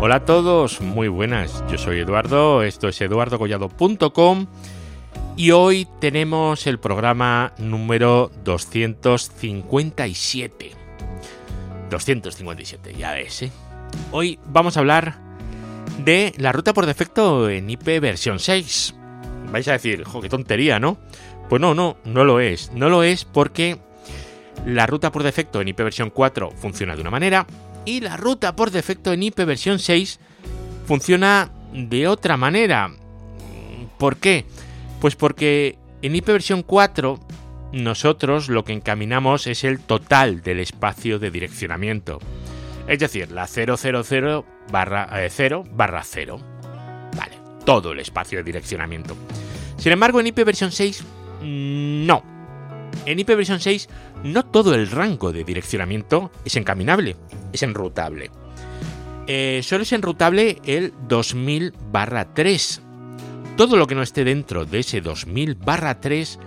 Hola a todos, muy buenas. Yo soy Eduardo, esto es eduardogollado.com y hoy tenemos el programa número 257. 257, ya ves, ¿eh? Hoy vamos a hablar de la ruta por defecto en IP versión 6. Vais a decir, jo, qué tontería, ¿no? Pues no, no, no lo es. No lo es porque la ruta por defecto en IP versión 4 funciona de una manera y la ruta por defecto en IP versión 6 funciona de otra manera. ¿Por qué? Pues porque en IP versión 4 nosotros lo que encaminamos es el total del espacio de direccionamiento. Es decir, la 000 barra 0 eh, barra 0. Vale, todo el espacio de direccionamiento. Sin embargo, en IP versión 6, no. En IP versión 6, no todo el rango de direccionamiento es encaminable, es enrutable. Eh, solo es enrutable el 2000 barra 3. Todo lo que no esté dentro de ese 2000 barra 3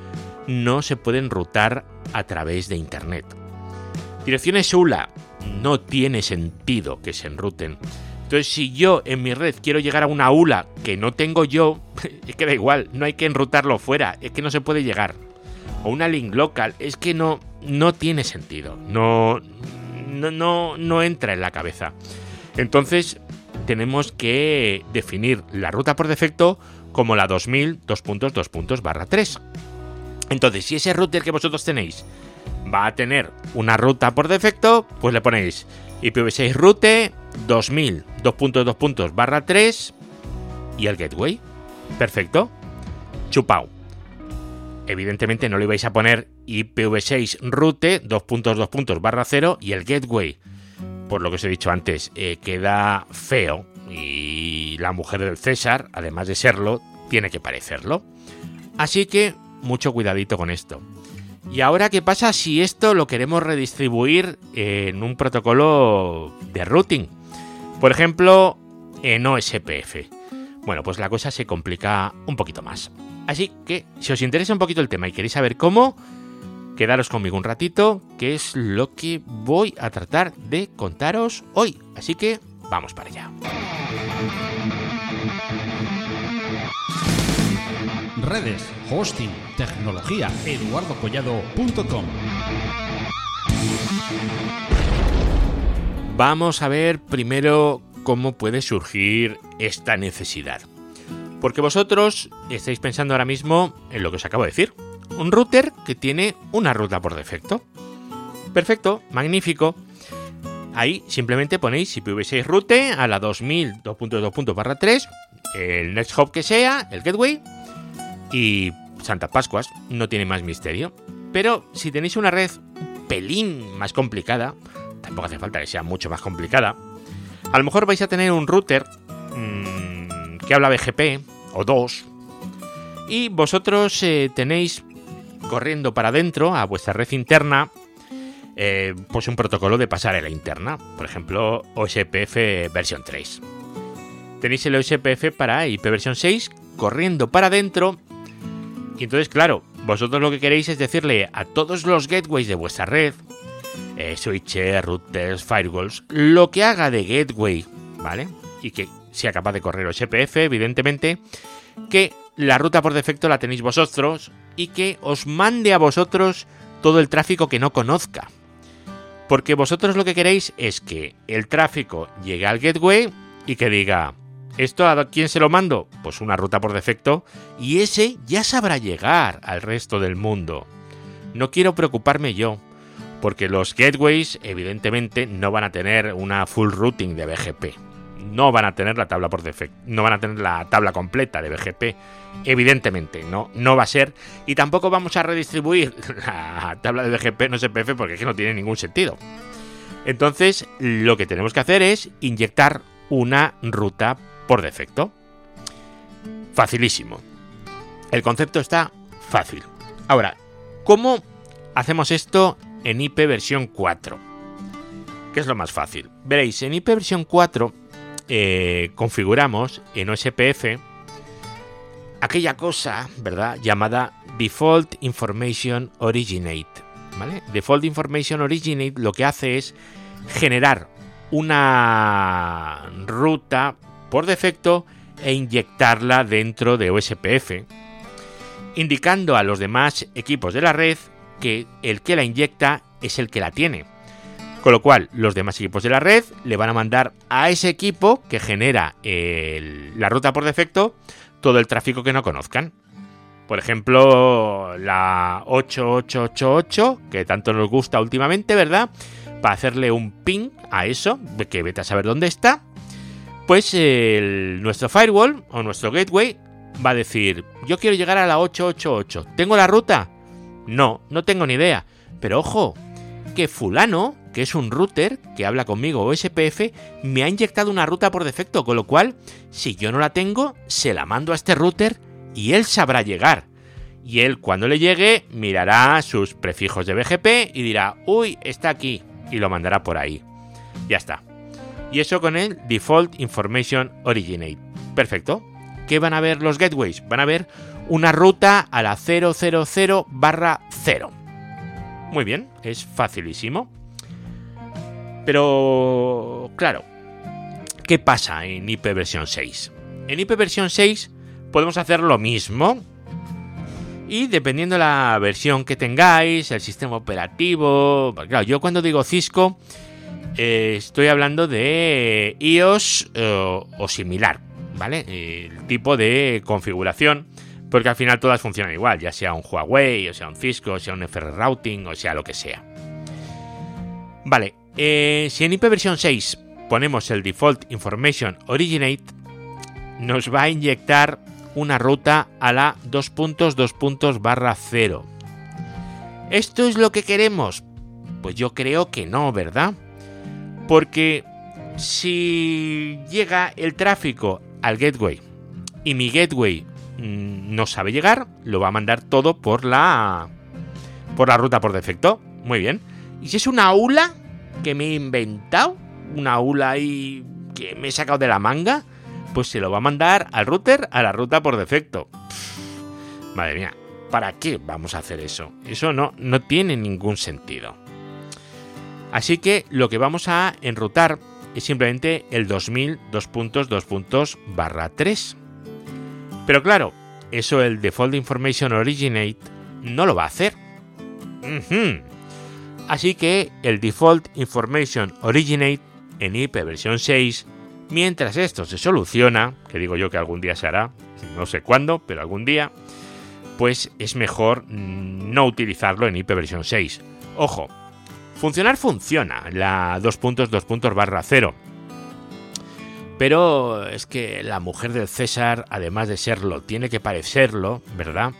no se puede enrutar a través de Internet. Direcciones ULA no tiene sentido que se enruten. Entonces, si yo en mi red quiero llegar a una ULA que no tengo yo, es que da igual, no hay que enrutarlo fuera, es que no se puede llegar. O una link local, es que no, no tiene sentido, no, no, no, no entra en la cabeza. Entonces, tenemos que definir la ruta por defecto como la 2000 puntos barra 3. Entonces, si ese router que vosotros tenéis va a tener una ruta por defecto, pues le ponéis IPv6 route 2000 puntos barra 3 y el gateway. Perfecto. Chupao. Evidentemente no le vais a poner IPv6 route puntos barra 0 y el gateway. Por lo que os he dicho antes, eh, queda feo y la mujer del César, además de serlo, tiene que parecerlo. Así que mucho cuidadito con esto. ¿Y ahora qué pasa si esto lo queremos redistribuir en un protocolo de routing? Por ejemplo, en OSPF. Bueno, pues la cosa se complica un poquito más. Así que, si os interesa un poquito el tema y queréis saber cómo, quedaros conmigo un ratito, que es lo que voy a tratar de contaros hoy. Así que, vamos para allá. redes, hosting, tecnología, eduardocollado.com. Vamos a ver primero cómo puede surgir esta necesidad. Porque vosotros estáis pensando ahora mismo en lo que os acabo de decir. Un router que tiene una ruta por defecto. Perfecto, magnífico. Ahí simplemente ponéis IPv6 route a la 2000.2.2.3, el next hop que sea, el gateway, y Santa Pascuas no tiene más misterio. Pero si tenéis una red un pelín más complicada, tampoco hace falta que sea mucho más complicada, a lo mejor vais a tener un router mmm, que habla BGP o dos y vosotros eh, tenéis corriendo para adentro a vuestra red interna eh, pues un protocolo de pasarela interna, por ejemplo OSPF versión 3. Tenéis el OSPF para IP versión 6 corriendo para adentro y entonces, claro, vosotros lo que queréis es decirle a todos los gateways de vuestra red, eh, switches, routers, firewalls, lo que haga de gateway, ¿vale? Y que sea capaz de correr SPF, evidentemente, que la ruta por defecto la tenéis vosotros y que os mande a vosotros todo el tráfico que no conozca. Porque vosotros lo que queréis es que el tráfico llegue al gateway y que diga, ¿Esto a quién se lo mando? Pues una ruta por defecto y ese ya sabrá llegar al resto del mundo. No quiero preocuparme yo, porque los gateways evidentemente no van a tener una full routing de BGP. No van a tener la tabla por defecto, no van a tener la tabla completa de BGP. Evidentemente, no, no va a ser. Y tampoco vamos a redistribuir la tabla de BGP en SPF porque es que no tiene ningún sentido. Entonces, lo que tenemos que hacer es inyectar una ruta por defecto. Facilísimo. El concepto está fácil. Ahora, ¿cómo hacemos esto en IP versión 4? ¿Qué es lo más fácil? Veréis, en IP versión 4 eh, configuramos en OSPF aquella cosa, ¿verdad? Llamada Default Information Originate. Default Information Originate lo que hace es generar una ruta por defecto e inyectarla dentro de OSPF, indicando a los demás equipos de la red que el que la inyecta es el que la tiene. Con lo cual, los demás equipos de la red le van a mandar a ese equipo que genera la ruta por defecto todo el tráfico que no conozcan. Por ejemplo, la 8888, que tanto nos gusta últimamente, ¿verdad? Para hacerle un ping a eso, que vete a saber dónde está. Pues nuestro firewall o nuestro gateway va a decir, yo quiero llegar a la 888. ¿Tengo la ruta? No, no tengo ni idea. Pero ojo, que fulano, que es un router que habla conmigo o SPF, me ha inyectado una ruta por defecto, con lo cual, si yo no la tengo, se la mando a este router y él sabrá llegar. Y él cuando le llegue mirará sus prefijos de BGP y dirá, uy, está aquí, y lo mandará por ahí. Ya está. Y eso con el Default Information Originate. Perfecto. ¿Qué van a ver los gateways? Van a ver una ruta a la 000 barra 0. Muy bien, es facilísimo. Pero, claro, ¿qué pasa en IP versión 6? En IP versión 6 podemos hacer lo mismo. Y dependiendo de la versión que tengáis, el sistema operativo. Claro, yo cuando digo Cisco, eh, estoy hablando de iOS eh, o similar, ¿vale? El tipo de configuración. Porque al final todas funcionan igual, ya sea un Huawei, o sea un Cisco, o sea un FR Routing, o sea lo que sea. Vale, eh, si en IP versión 6 ponemos el Default Information Originate, nos va a inyectar una ruta a la 2.2. barra 0. ¿Esto es lo que queremos? Pues yo creo que no, ¿verdad? Porque si llega el tráfico al gateway y mi gateway mm, no sabe llegar, lo va a mandar todo por la por la ruta por defecto. Muy bien. ¿Y si es una aula que me he inventado? Una aula ahí que me he sacado de la manga pues se lo va a mandar al router a la ruta por defecto. madre mía, ¿para qué vamos a hacer eso? Eso no, no tiene ningún sentido. Así que lo que vamos a enrutar es simplemente el 2000 puntos barra 3. Pero claro, eso el Default Information Originate no lo va a hacer. Así que el Default Information Originate en IP versión 6 Mientras esto se soluciona, que digo yo que algún día se hará, no sé cuándo, pero algún día, pues es mejor no utilizarlo en IP versión 6. Ojo, funcionar funciona, la 2.2. barra 0. Pero es que la mujer del César, además de serlo, tiene que parecerlo, ¿verdad?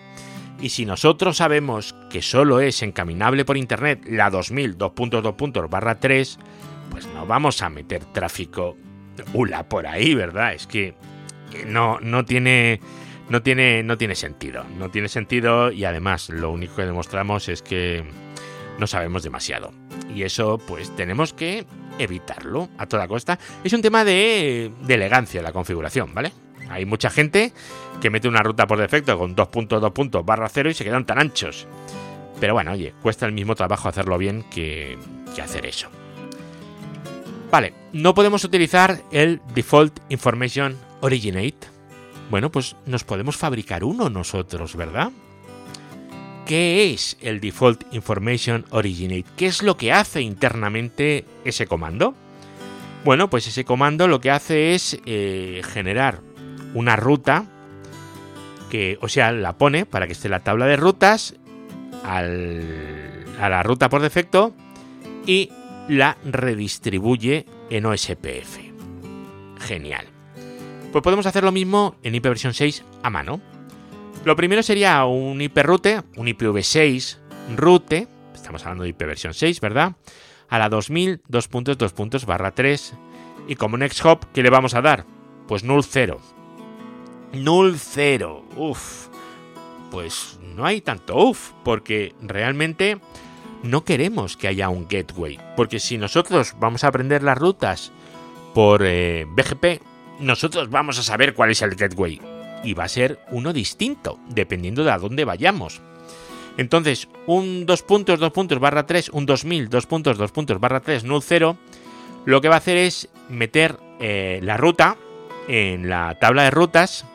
Y si nosotros sabemos que solo es encaminable por internet la 2000 2.2. barra 3, pues no vamos a meter tráfico Ula por ahí, ¿verdad? Es que no, no tiene. No tiene, no tiene sentido. No tiene sentido y además lo único que demostramos es que no sabemos demasiado. Y eso pues tenemos que evitarlo a toda costa. Es un tema de, de elegancia la configuración, ¿vale? Hay mucha gente que mete una ruta por defecto con 2.2 puntos barra 0 y se quedan tan anchos. Pero bueno, oye, cuesta el mismo trabajo hacerlo bien que, que hacer eso. Vale, no podemos utilizar el Default Information Originate. Bueno, pues nos podemos fabricar uno nosotros, ¿verdad? ¿Qué es el Default Information Originate? ¿Qué es lo que hace internamente ese comando? Bueno, pues ese comando lo que hace es eh, generar una ruta que, o sea, la pone para que esté la tabla de rutas a la ruta por defecto y la redistribuye en OSPF. Genial. Pues podemos hacer lo mismo en IPv 6 a mano. Lo primero sería un IP route, un IPv6 route, estamos hablando de IPv 6, ¿verdad? A la 2000 2.2 barra 3 y como next hop, ¿qué le vamos a dar? Pues null 0. Null 0. Uf. Pues no hay tanto uf, porque realmente no queremos que haya un gateway, porque si nosotros vamos a aprender las rutas por eh, BGP, nosotros vamos a saber cuál es el gateway y va a ser uno distinto, dependiendo de a dónde vayamos. Entonces, un 2 puntos, 2 puntos barra 3, un 2000, 2 puntos, 2 puntos barra 3, null 0, lo que va a hacer es meter eh, la ruta en la tabla de rutas,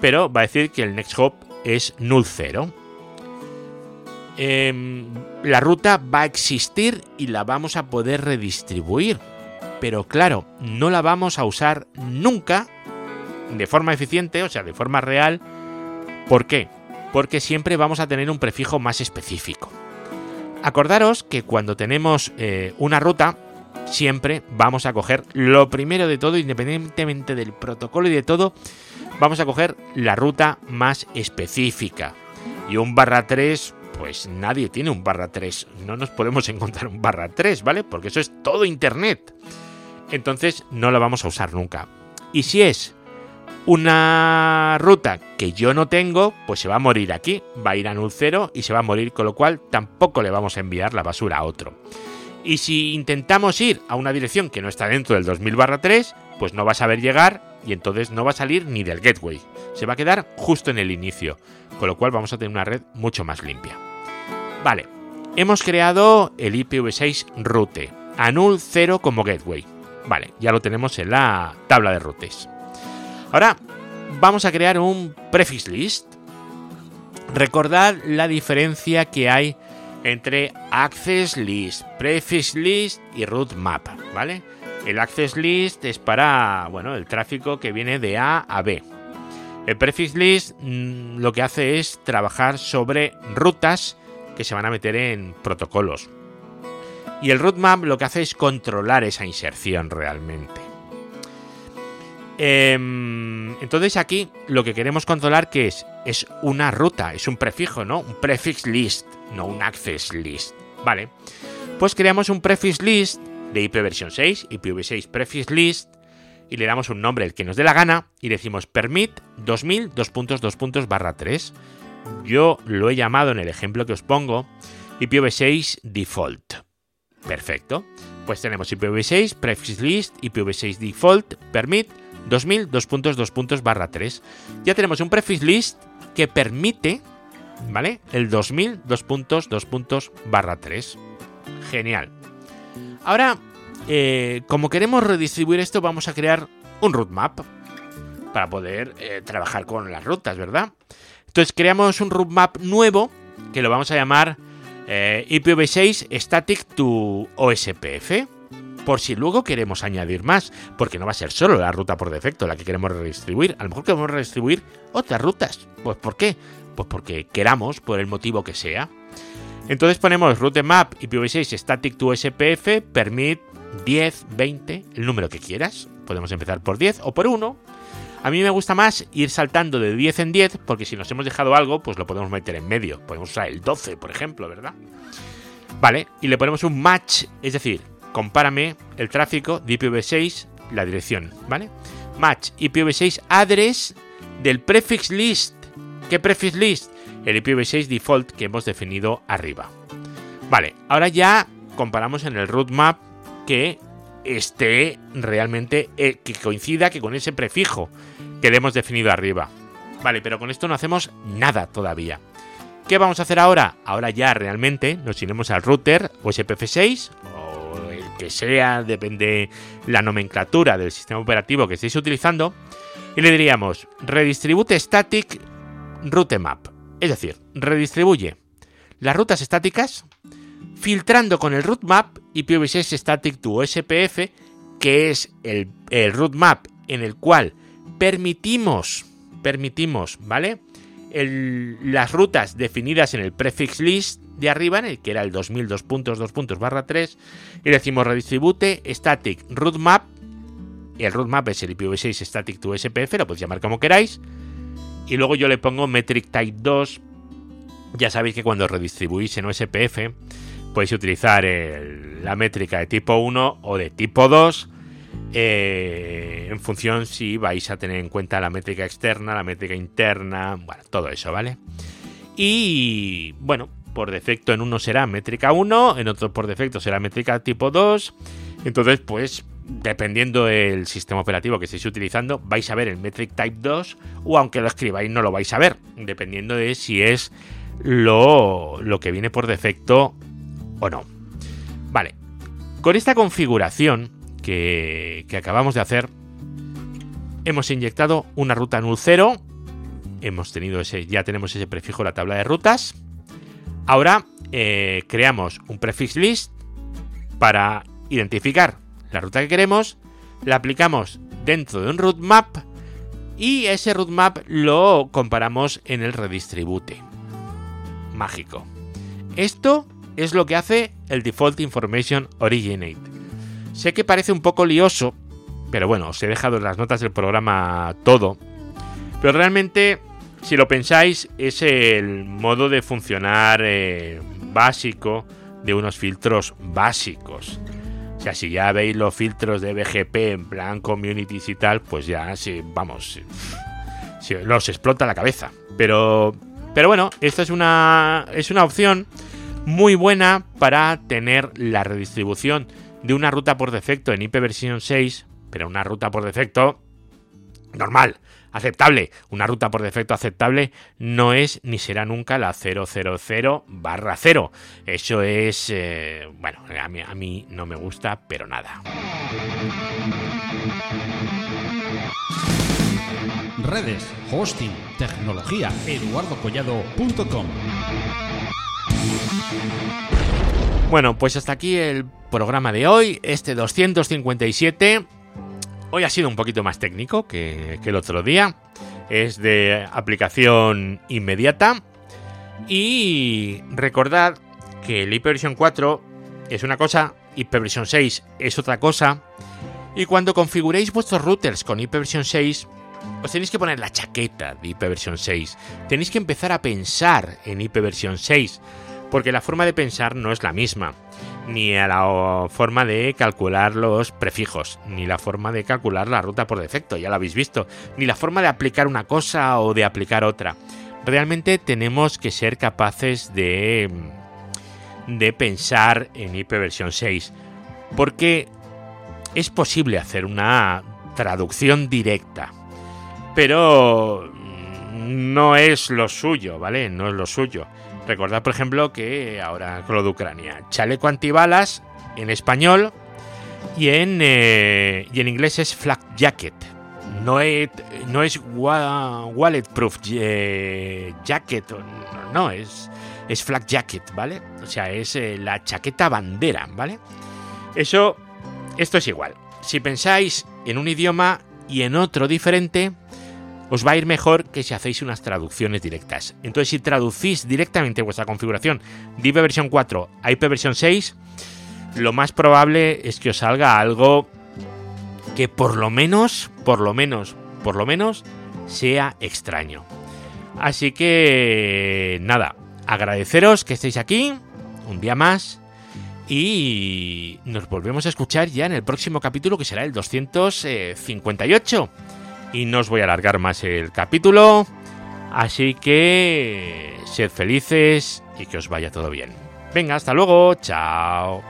pero va a decir que el next hop es null 0. Em, la ruta va a existir y la vamos a poder redistribuir. Pero claro, no la vamos a usar nunca de forma eficiente, o sea, de forma real. ¿Por qué? Porque siempre vamos a tener un prefijo más específico. Acordaros que cuando tenemos eh, una ruta, siempre vamos a coger lo primero de todo, independientemente del protocolo y de todo, vamos a coger la ruta más específica. Y un barra 3, pues nadie tiene un barra 3. No nos podemos encontrar un barra 3, ¿vale? Porque eso es todo Internet. Entonces no la vamos a usar nunca. Y si es una ruta que yo no tengo, pues se va a morir aquí, va a ir a null 0 y se va a morir, con lo cual tampoco le vamos a enviar la basura a otro. Y si intentamos ir a una dirección que no está dentro del 2000 3, pues no va a saber llegar y entonces no va a salir ni del gateway. Se va a quedar justo en el inicio, con lo cual vamos a tener una red mucho más limpia. Vale, hemos creado el IPv6 route, a null 0 como gateway. Vale, ya lo tenemos en la tabla de routes. Ahora vamos a crear un prefix list. Recordad la diferencia que hay entre access list, prefix list y route map, ¿vale? El access list es para, bueno, el tráfico que viene de A a B. El prefix list mm, lo que hace es trabajar sobre rutas que se van a meter en protocolos. Y el route map lo que hace es controlar esa inserción realmente. Em, entonces aquí lo que queremos controlar que es es una ruta, es un prefijo, ¿no? Un prefix list, no un access list. Vale. Pues creamos un prefix list de IPv6, IPv6 prefix list y le damos un nombre el que nos dé la gana y decimos permit 2000 2.2 barra 3. Yo lo he llamado en el ejemplo que os pongo IPv6 default. Perfecto. Pues tenemos IPv6 prefix list IPv6 default permit 2000 2.2 puntos barra 3. Ya tenemos un prefix list que permite, ¿vale? El 2000 2.2 puntos barra 3. Genial. Ahora, eh, como queremos redistribuir esto, vamos a crear un roadmap para poder eh, trabajar con las rutas, ¿verdad? Entonces creamos un roadmap nuevo que lo vamos a llamar eh, IPv6 Static to OSPF por si luego queremos añadir más, porque no va a ser solo la ruta por defecto la que queremos redistribuir, a lo mejor queremos redistribuir otras rutas. Pues ¿por qué? Pues porque queramos, por el motivo que sea. Entonces ponemos route map IPv6 static to SPF, permit 10, 20, el número que quieras. Podemos empezar por 10 o por 1. A mí me gusta más ir saltando de 10 en 10 porque si nos hemos dejado algo, pues lo podemos meter en medio. Podemos usar el 12, por ejemplo, ¿verdad? Vale, y le ponemos un match, es decir, compárame el tráfico de IPv6, la dirección, ¿vale? Match IPv6 address del prefix list. ¿Qué prefix list? El IPv6 default que hemos definido arriba. Vale, ahora ya comparamos en el roadmap que esté realmente, eh, que coincida que con ese prefijo que le hemos definido arriba. Vale, pero con esto no hacemos nada todavía. ¿Qué vamos a hacer ahora? Ahora ya realmente nos iremos al router o SPF6 que sea, depende la nomenclatura del sistema operativo que estéis utilizando, y le diríamos redistribute static route map. Es decir, redistribuye las rutas estáticas filtrando con el route map IPv6 static to OSPF, que es el, el route map en el cual permitimos, permitimos, ¿vale? las rutas definidas en el prefix list de arriba, en el que era el 2002 puntos, puntos barra 3, y decimos redistribute static root map, y el root map es el IPv6 static to SPF, lo podéis llamar como queráis, y luego yo le pongo metric type 2, ya sabéis que cuando redistribuís en OSPF podéis utilizar la métrica de tipo 1 o de tipo 2, eh, en función si vais a tener en cuenta la métrica externa, la métrica interna, bueno, todo eso, ¿vale? Y bueno, por defecto en uno será métrica 1, en otro por defecto será métrica tipo 2. Entonces, pues dependiendo del sistema operativo que estéis utilizando, vais a ver el metric type 2 o aunque lo escribáis no lo vais a ver, dependiendo de si es lo, lo que viene por defecto o no. Vale, con esta configuración que, que acabamos de hacer, hemos inyectado una ruta null 0. Hemos tenido ese, ya tenemos ese prefijo en la tabla de rutas. Ahora eh, creamos un prefix list para identificar la ruta que queremos, la aplicamos dentro de un route map y ese route map lo comparamos en el redistribute. Mágico. Esto es lo que hace el Default Information Originate. Sé que parece un poco lioso, pero bueno, os he dejado en las notas del programa todo. Pero realmente, si lo pensáis, es el modo de funcionar eh, básico de unos filtros básicos. O sea, si ya veis los filtros de BGP en plan communities y tal, pues ya, sí, vamos, los explota la cabeza. Pero, pero bueno, esto es una, es una opción muy buena para tener la redistribución de una ruta por defecto en IP versión 6, pero una ruta por defecto normal, aceptable. Una ruta por defecto aceptable no es ni será nunca la 000 barra 0. Eso es, eh, bueno, a mí, a mí no me gusta, pero nada. Redes, hosting, tecnología, eduardocollado.com. Bueno, pues hasta aquí el programa de hoy, este 257. Hoy ha sido un poquito más técnico que, que el otro día. Es de aplicación inmediata. Y recordad que el IPv 4 es una cosa, IPv 6 es otra cosa. Y cuando configuréis vuestros routers con IPv 6, os tenéis que poner la chaqueta de IPv 6. Tenéis que empezar a pensar en IPv 6 porque la forma de pensar no es la misma, ni a la forma de calcular los prefijos, ni la forma de calcular la ruta por defecto, ya lo habéis visto, ni la forma de aplicar una cosa o de aplicar otra. Realmente tenemos que ser capaces de, de pensar en IPv 6, porque es posible hacer una traducción directa, pero no es lo suyo, ¿vale? No es lo suyo. Recordad, por ejemplo, que ahora con lo de Ucrania, chaleco antibalas en español y en, eh, y en inglés es flak jacket. No es, no es wallet proof eh, jacket, no, es, es flak jacket, ¿vale? O sea, es eh, la chaqueta bandera, ¿vale? Eso, esto es igual. Si pensáis en un idioma y en otro diferente, os va a ir mejor que si hacéis unas traducciones directas. Entonces, si traducís directamente vuestra configuración de ipv 4 a ipv 6, lo más probable es que os salga algo que por lo menos, por lo menos, por lo menos sea extraño. Así que nada, agradeceros que estéis aquí un día más y nos volvemos a escuchar ya en el próximo capítulo que será el 258 y no os voy a alargar más el capítulo. Así que sed felices y que os vaya todo bien. Venga, hasta luego, chao.